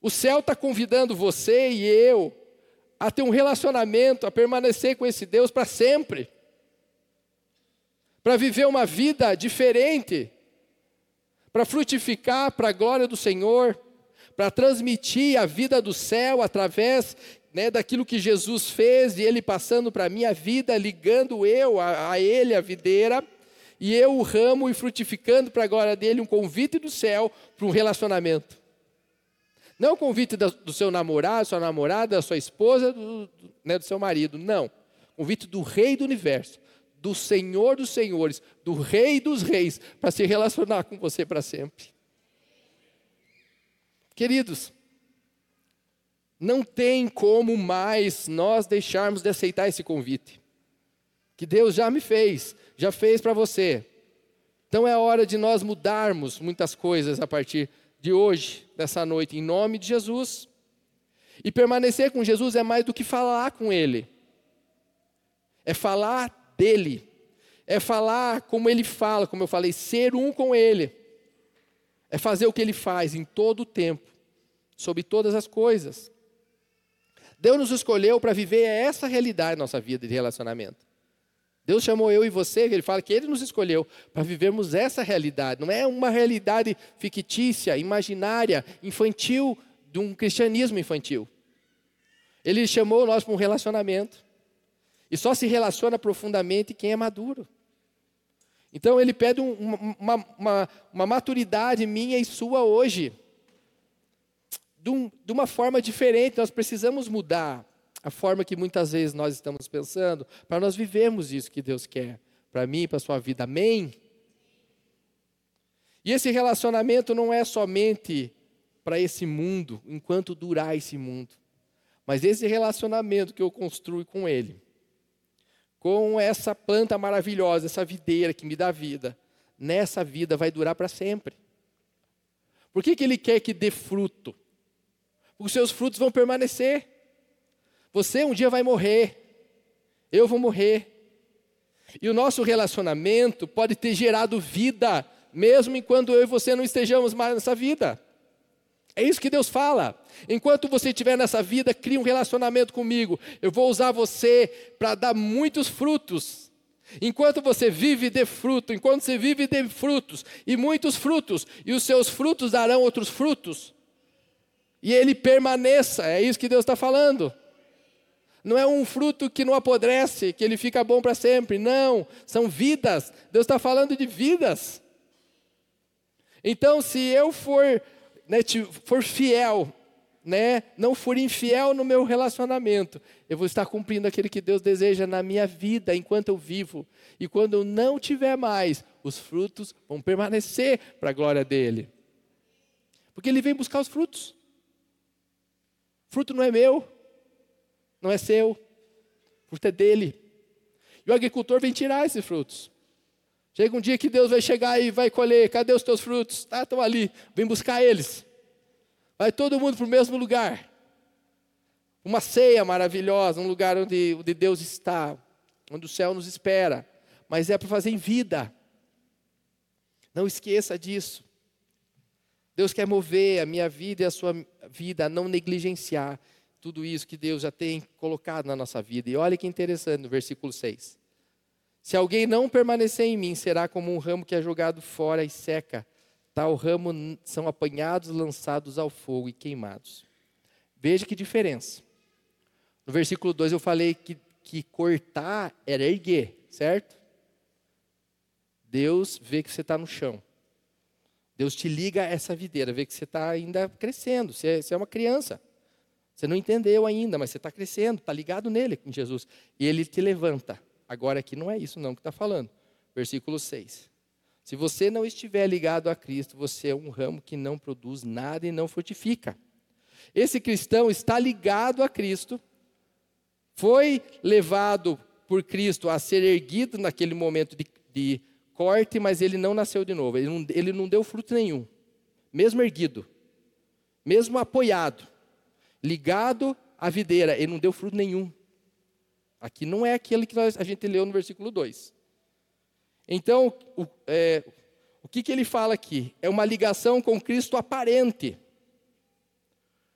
O céu está convidando você e eu a ter um relacionamento, a permanecer com esse Deus para sempre, para viver uma vida diferente, para frutificar para a glória do Senhor, para transmitir a vida do céu através né, daquilo que Jesus fez e Ele passando para a minha vida, ligando eu a, a Ele, a videira, e eu o ramo e frutificando para a glória dele um convite do céu para um relacionamento. Não o convite do seu namorado, sua namorada, da sua esposa, do, do, né, do seu marido. Não. Convite do Rei do universo, do Senhor dos senhores, do Rei dos reis, para se relacionar com você para sempre. Queridos, não tem como mais nós deixarmos de aceitar esse convite. Que Deus já me fez, já fez para você. Então é hora de nós mudarmos muitas coisas a partir de hoje, dessa noite, em nome de Jesus. E permanecer com Jesus é mais do que falar com Ele, é falar dele, é falar como Ele fala, como eu falei, ser um com Ele, é fazer o que Ele faz em todo o tempo, sobre todas as coisas. Deus nos escolheu para viver essa realidade na nossa vida de relacionamento. Deus chamou eu e você, ele fala que ele nos escolheu para vivermos essa realidade. Não é uma realidade fictícia, imaginária, infantil, de um cristianismo infantil. Ele chamou nós para um relacionamento. E só se relaciona profundamente quem é maduro. Então ele pede um, uma, uma, uma, maturidade minha e sua hoje. De, um, de uma forma diferente, nós precisamos mudar a forma que muitas vezes nós estamos pensando, para nós vivermos isso que Deus quer para mim e para a sua vida. Amém? E esse relacionamento não é somente para esse mundo, enquanto durar esse mundo, mas esse relacionamento que eu construo com Ele, com essa planta maravilhosa, essa videira que me dá vida, nessa vida vai durar para sempre. Por que, que Ele quer que dê fruto? Porque os seus frutos vão permanecer. Você um dia vai morrer, eu vou morrer. E o nosso relacionamento pode ter gerado vida, mesmo enquanto eu e você não estejamos mais nessa vida. É isso que Deus fala. Enquanto você estiver nessa vida, crie um relacionamento comigo. Eu vou usar você para dar muitos frutos. Enquanto você vive, dê fruto. Enquanto você vive, dê frutos. E muitos frutos. E os seus frutos darão outros frutos. E ele permaneça. É isso que Deus está falando. Não é um fruto que não apodrece, que ele fica bom para sempre. Não, são vidas. Deus está falando de vidas. Então, se eu for, né, for fiel, né, não for infiel no meu relacionamento, eu vou estar cumprindo aquilo que Deus deseja na minha vida enquanto eu vivo. E quando eu não tiver mais, os frutos vão permanecer para a glória dele. Porque ele vem buscar os frutos. Fruto não é meu, não é seu, fruto é dele. E o agricultor vem tirar esses frutos. Chega um dia que Deus vai chegar e vai colher, cadê os teus frutos? Ah, estão ali, vem buscar eles. Vai todo mundo para o mesmo lugar. Uma ceia maravilhosa, um lugar onde, onde Deus está, onde o céu nos espera. Mas é para fazer em vida. Não esqueça disso. Deus quer mover a minha vida e a sua vida a não negligenciar tudo isso que Deus já tem colocado na nossa vida. E olha que interessante no versículo 6. Se alguém não permanecer em mim, será como um ramo que é jogado fora e seca. tal ramo são apanhados, lançados ao fogo e queimados. Veja que diferença. No versículo 2 eu falei que, que cortar era erguer, certo? Deus vê que você está no chão. Deus te liga a essa videira, vê que você está ainda crescendo, você é, você é uma criança. Você não entendeu ainda, mas você está crescendo, está ligado nele, em Jesus. E ele te levanta. Agora aqui não é isso não que está falando. Versículo 6. Se você não estiver ligado a Cristo, você é um ramo que não produz nada e não frutifica. Esse cristão está ligado a Cristo, foi levado por Cristo a ser erguido naquele momento de, de corte, mas ele não nasceu de novo, ele não, ele não deu fruto nenhum, mesmo erguido, mesmo apoiado, ligado à videira, ele não deu fruto nenhum. Aqui não é aquele que nós, a gente leu no versículo 2. Então, o, é, o que, que ele fala aqui? É uma ligação com Cristo aparente.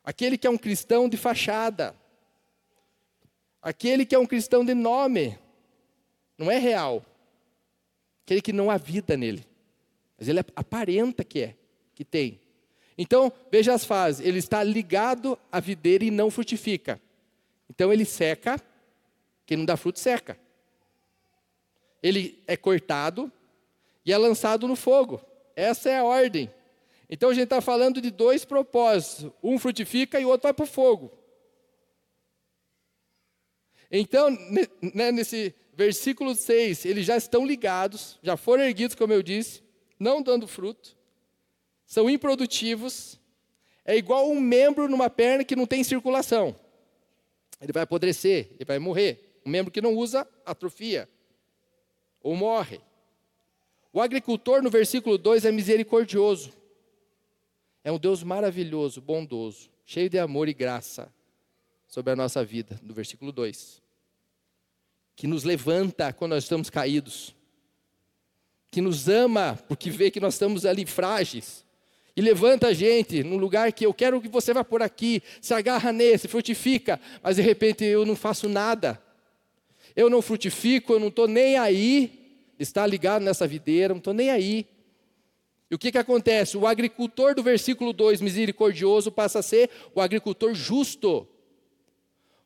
Aquele que é um cristão de fachada. Aquele que é um cristão de nome. Não é real. Aquele que não há vida nele. Mas ele aparenta que é, que tem. Então, veja as fases. Ele está ligado à videira e não frutifica. Então ele seca, quem não dá fruto seca ele é cortado e é lançado no fogo. Essa é a ordem. Então a gente está falando de dois propósitos: um frutifica e o outro vai para o fogo. Então, né, nesse versículo 6, eles já estão ligados, já foram erguidos, como eu disse, não dando fruto, são improdutivos, é igual um membro numa perna que não tem circulação. Ele vai apodrecer, ele vai morrer. Um membro que não usa, atrofia ou morre. O agricultor, no versículo 2, é misericordioso. É um Deus maravilhoso, bondoso, cheio de amor e graça sobre a nossa vida, no versículo 2. Que nos levanta quando nós estamos caídos. Que nos ama porque vê que nós estamos ali frágeis. E levanta a gente num lugar que eu quero que você vá por aqui, se agarra nesse, frutifica, mas de repente eu não faço nada eu não frutifico, eu não estou nem aí, está ligado nessa videira, não estou nem aí. E o que, que acontece? O agricultor do versículo 2, misericordioso, passa a ser o agricultor justo.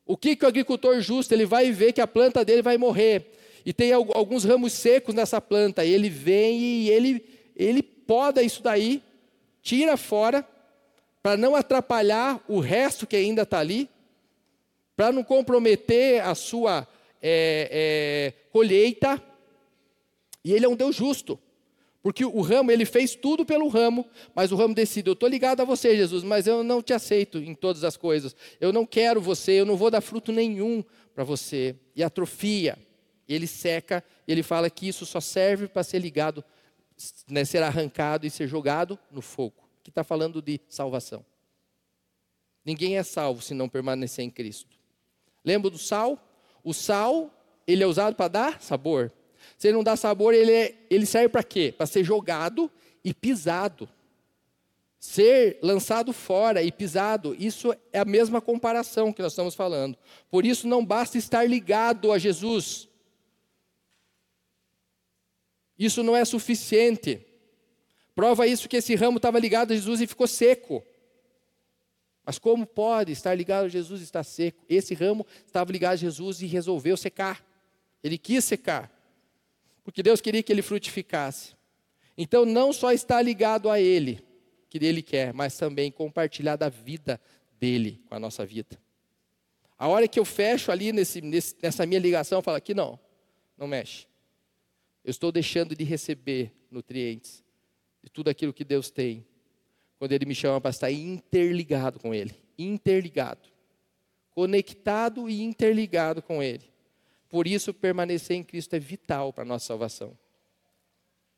O que, que o agricultor justo, ele vai ver que a planta dele vai morrer. E tem alguns ramos secos nessa planta. E ele vem e ele, ele poda isso daí, tira fora, para não atrapalhar o resto que ainda está ali, para não comprometer a sua é, é, colheita, e ele é um Deus justo. Porque o ramo, ele fez tudo pelo ramo, mas o ramo decide: eu estou ligado a você, Jesus, mas eu não te aceito em todas as coisas. Eu não quero você, eu não vou dar fruto nenhum para você. E atrofia. Ele seca, ele fala que isso só serve para ser ligado, né, ser arrancado e ser jogado no fogo. Que está falando de salvação. Ninguém é salvo se não permanecer em Cristo. Lembra do sal? O sal, ele é usado para dar sabor. Se ele não dá sabor, ele, é, ele serve para quê? Para ser jogado e pisado. Ser lançado fora e pisado, isso é a mesma comparação que nós estamos falando. Por isso não basta estar ligado a Jesus. Isso não é suficiente. Prova isso que esse ramo estava ligado a Jesus e ficou seco. Mas como pode estar ligado a Jesus e estar seco? Esse ramo estava ligado a Jesus e resolveu secar. Ele quis secar. Porque Deus queria que ele frutificasse. Então não só está ligado a ele, que ele quer, mas também compartilhar da vida dele com a nossa vida. A hora que eu fecho ali nesse, nessa minha ligação, eu falo aqui não, não mexe. Eu estou deixando de receber nutrientes de tudo aquilo que Deus tem quando ele me chama para estar interligado com ele. Interligado. Conectado e interligado com ele. Por isso, permanecer em Cristo é vital para a nossa salvação.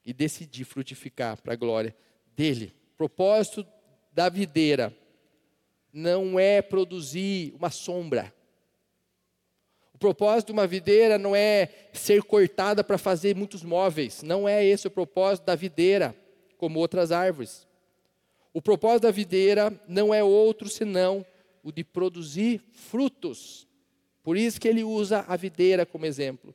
E decidir frutificar para a glória dele. Propósito da videira não é produzir uma sombra. O propósito de uma videira não é ser cortada para fazer muitos móveis. Não é esse o propósito da videira, como outras árvores. O propósito da videira não é outro senão o de produzir frutos. Por isso que ele usa a videira como exemplo.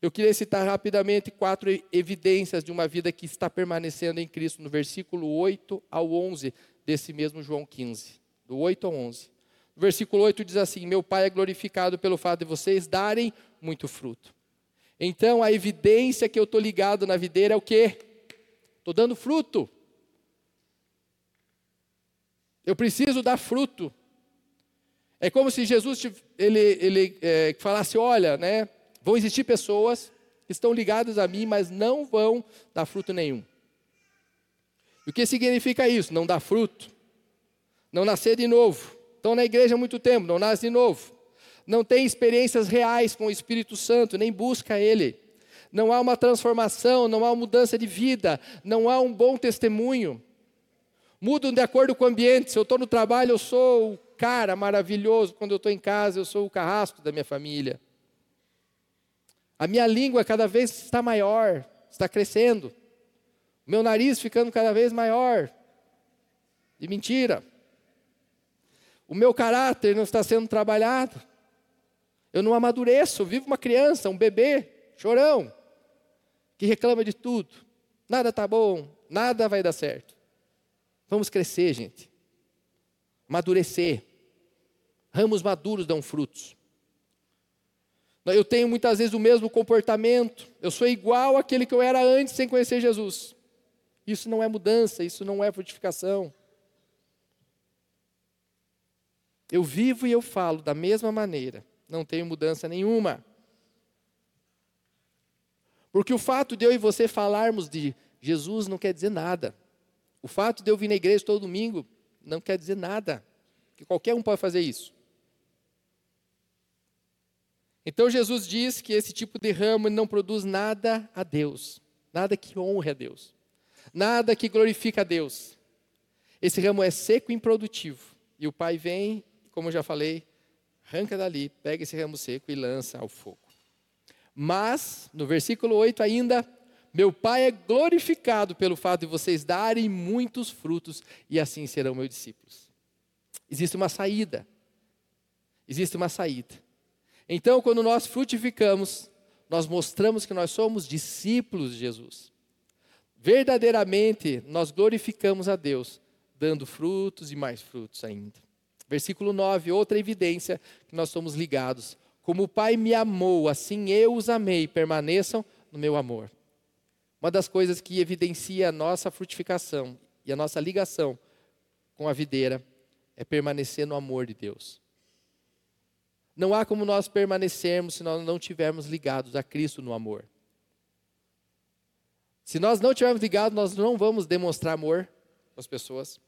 Eu queria citar rapidamente quatro evidências de uma vida que está permanecendo em Cristo, no versículo 8 ao 11 desse mesmo João 15, do 8 ao 11. No versículo 8 diz assim: Meu Pai é glorificado pelo fato de vocês darem muito fruto. Então, a evidência que eu estou ligado na videira é o quê? Estou dando fruto. Eu preciso dar fruto. É como se Jesus ele, ele é, falasse: olha, né, vão existir pessoas que estão ligadas a mim, mas não vão dar fruto nenhum. E o que significa isso? Não dar fruto, não nascer de novo. Estão na igreja há muito tempo, não nasce de novo. Não tem experiências reais com o Espírito Santo, nem busca Ele. Não há uma transformação, não há mudança de vida, não há um bom testemunho. Mudam de acordo com o ambiente. Se eu estou no trabalho, eu sou o cara maravilhoso. Quando eu estou em casa, eu sou o carrasco da minha família. A minha língua cada vez está maior, está crescendo. O meu nariz ficando cada vez maior. De mentira. O meu caráter não está sendo trabalhado. Eu não amadureço, eu vivo uma criança, um bebê, chorão, que reclama de tudo. Nada está bom, nada vai dar certo. Vamos crescer, gente. Madurecer. Ramos maduros dão frutos. Eu tenho muitas vezes o mesmo comportamento. Eu sou igual àquele que eu era antes sem conhecer Jesus. Isso não é mudança, isso não é frutificação. Eu vivo e eu falo da mesma maneira. Não tenho mudança nenhuma. Porque o fato de eu e você falarmos de Jesus não quer dizer nada. O fato de eu vir na igreja todo domingo não quer dizer nada. Que qualquer um pode fazer isso. Então Jesus diz que esse tipo de ramo não produz nada a Deus, nada que honre a Deus, nada que glorifica a Deus. Esse ramo é seco e improdutivo. E o pai vem, como eu já falei, arranca dali, pega esse ramo seco e lança ao fogo. Mas, no versículo 8 ainda, meu Pai é glorificado pelo fato de vocês darem muitos frutos e assim serão meus discípulos. Existe uma saída. Existe uma saída. Então, quando nós frutificamos, nós mostramos que nós somos discípulos de Jesus. Verdadeiramente, nós glorificamos a Deus, dando frutos e mais frutos ainda. Versículo 9, outra evidência que nós somos ligados. Como o Pai me amou, assim eu os amei, permaneçam no meu amor. Uma das coisas que evidencia a nossa frutificação e a nossa ligação com a videira é permanecer no amor de Deus. Não há como nós permanecermos se nós não estivermos ligados a Cristo no amor. Se nós não estivermos ligados, nós não vamos demonstrar amor às pessoas.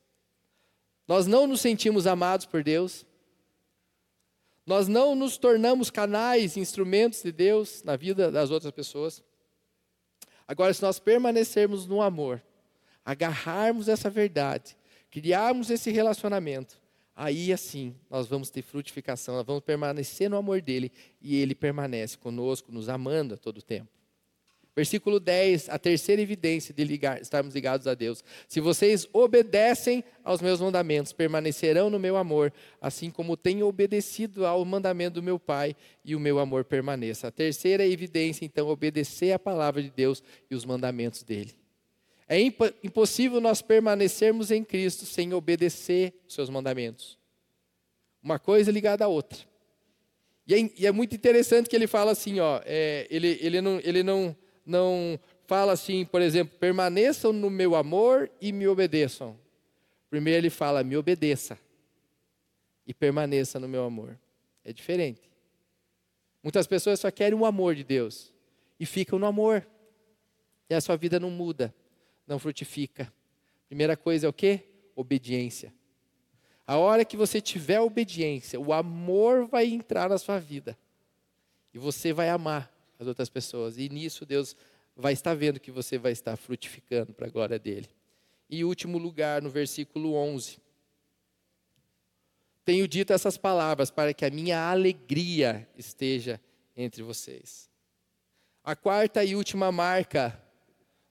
Nós não nos sentimos amados por Deus. Nós não nos tornamos canais, instrumentos de Deus na vida das outras pessoas. Agora, se nós permanecermos no amor, agarrarmos essa verdade, criarmos esse relacionamento, aí assim nós vamos ter frutificação, nós vamos permanecer no amor dele e ele permanece conosco, nos amando a todo tempo. Versículo 10, a terceira evidência de ligar, estarmos ligados a Deus. Se vocês obedecem aos meus mandamentos, permanecerão no meu amor, assim como tenho obedecido ao mandamento do meu Pai e o meu amor permaneça. A terceira evidência, então, obedecer a palavra de Deus e os mandamentos dele. É imp impossível nós permanecermos em Cristo sem obedecer os seus mandamentos. Uma coisa ligada à outra. E é, e é muito interessante que ele fala assim, ó, é, ele, ele não, ele não não fala assim, por exemplo, permaneçam no meu amor e me obedeçam. Primeiro ele fala, me obedeça e permaneça no meu amor. É diferente. Muitas pessoas só querem o amor de Deus e ficam no amor. E a sua vida não muda, não frutifica. Primeira coisa é o quê? Obediência. A hora que você tiver obediência, o amor vai entrar na sua vida. E você vai amar as outras pessoas. E nisso Deus vai estar vendo que você vai estar frutificando para a glória dele. E último lugar, no versículo 11. Tenho dito essas palavras para que a minha alegria esteja entre vocês. A quarta e última marca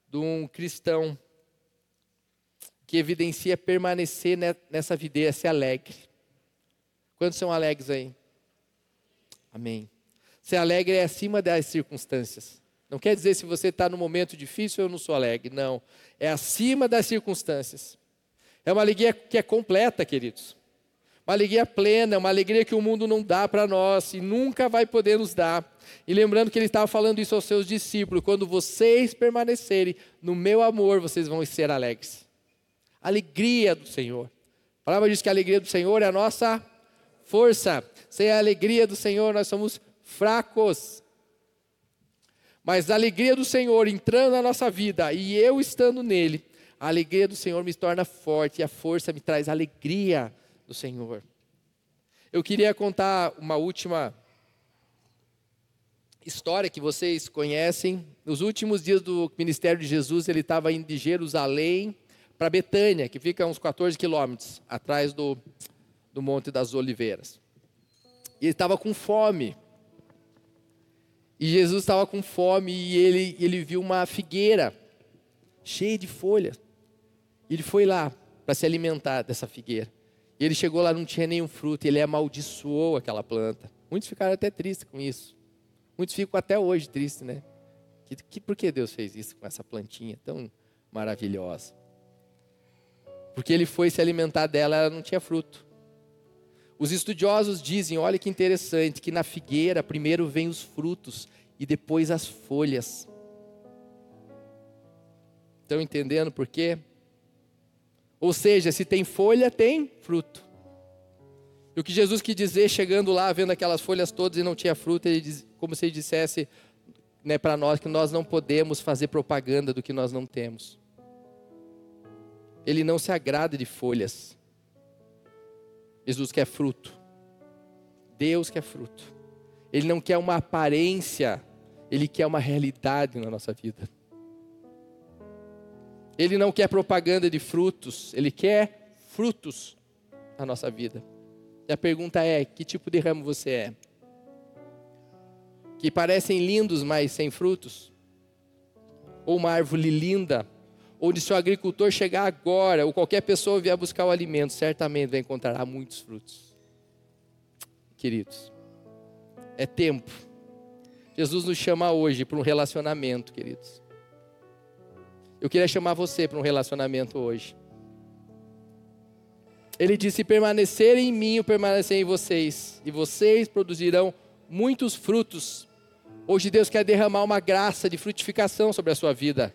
de um cristão que evidencia permanecer nessa videira, é ser alegre. Quantos são alegres aí? Amém. Ser alegre é acima das circunstâncias. Não quer dizer se você está no momento difícil eu não sou alegre. Não. É acima das circunstâncias. É uma alegria que é completa, queridos. Uma alegria plena, uma alegria que o mundo não dá para nós e nunca vai poder nos dar. E lembrando que ele estava falando isso aos seus discípulos: quando vocês permanecerem no meu amor, vocês vão ser alegres. Alegria do Senhor. A palavra diz que a alegria do Senhor é a nossa força. Sem a alegria do Senhor, nós somos fracos. Mas a alegria do Senhor entrando na nossa vida e eu estando nele, a alegria do Senhor me torna forte e a força me traz alegria do Senhor. Eu queria contar uma última história que vocês conhecem. Nos últimos dias do ministério de Jesus, ele estava indo de Jerusalém para Betânia, que fica a uns 14 quilômetros atrás do, do Monte das Oliveiras. E ele estava com fome. E Jesus estava com fome e ele, ele viu uma figueira cheia de folhas. Ele foi lá para se alimentar dessa figueira. E ele chegou lá, não tinha nenhum fruto, ele amaldiçoou aquela planta. Muitos ficaram até tristes com isso. Muitos ficam até hoje tristes, né? Que, que, por que Deus fez isso com essa plantinha tão maravilhosa? Porque ele foi se alimentar dela, ela não tinha fruto. Os estudiosos dizem, olha que interessante, que na figueira primeiro vem os frutos e depois as folhas. Estão entendendo por quê? Ou seja, se tem folha, tem fruto. E o que Jesus quis dizer, chegando lá, vendo aquelas folhas todas e não tinha fruto, ele diz, como se ele dissesse né, para nós que nós não podemos fazer propaganda do que nós não temos. Ele não se agrada de folhas. Jesus quer fruto. Deus quer fruto. Ele não quer uma aparência, ele quer uma realidade na nossa vida. Ele não quer propaganda de frutos, ele quer frutos na nossa vida. E a pergunta é: que tipo de ramo você é? Que parecem lindos, mas sem frutos? Ou uma árvore linda, onde se o agricultor chegar agora, ou qualquer pessoa vier buscar o alimento, certamente vai encontrar muitos frutos. Queridos, é tempo. Jesus nos chama hoje para um relacionamento, queridos. Eu queria chamar você para um relacionamento hoje. Ele disse: permanecer em mim, eu permanecer em vocês, e vocês produzirão muitos frutos. Hoje Deus quer derramar uma graça de frutificação sobre a sua vida,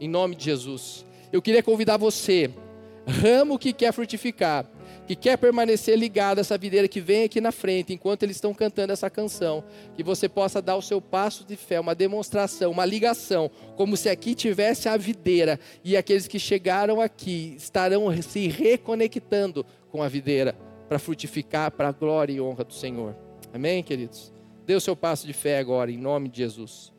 em nome de Jesus. Eu queria convidar você, ramo que quer frutificar, que quer permanecer ligado a essa videira que vem aqui na frente, enquanto eles estão cantando essa canção, que você possa dar o seu passo de fé, uma demonstração, uma ligação, como se aqui tivesse a videira e aqueles que chegaram aqui estarão se reconectando com a videira para frutificar para a glória e honra do Senhor. Amém, queridos? Dê o seu passo de fé agora, em nome de Jesus.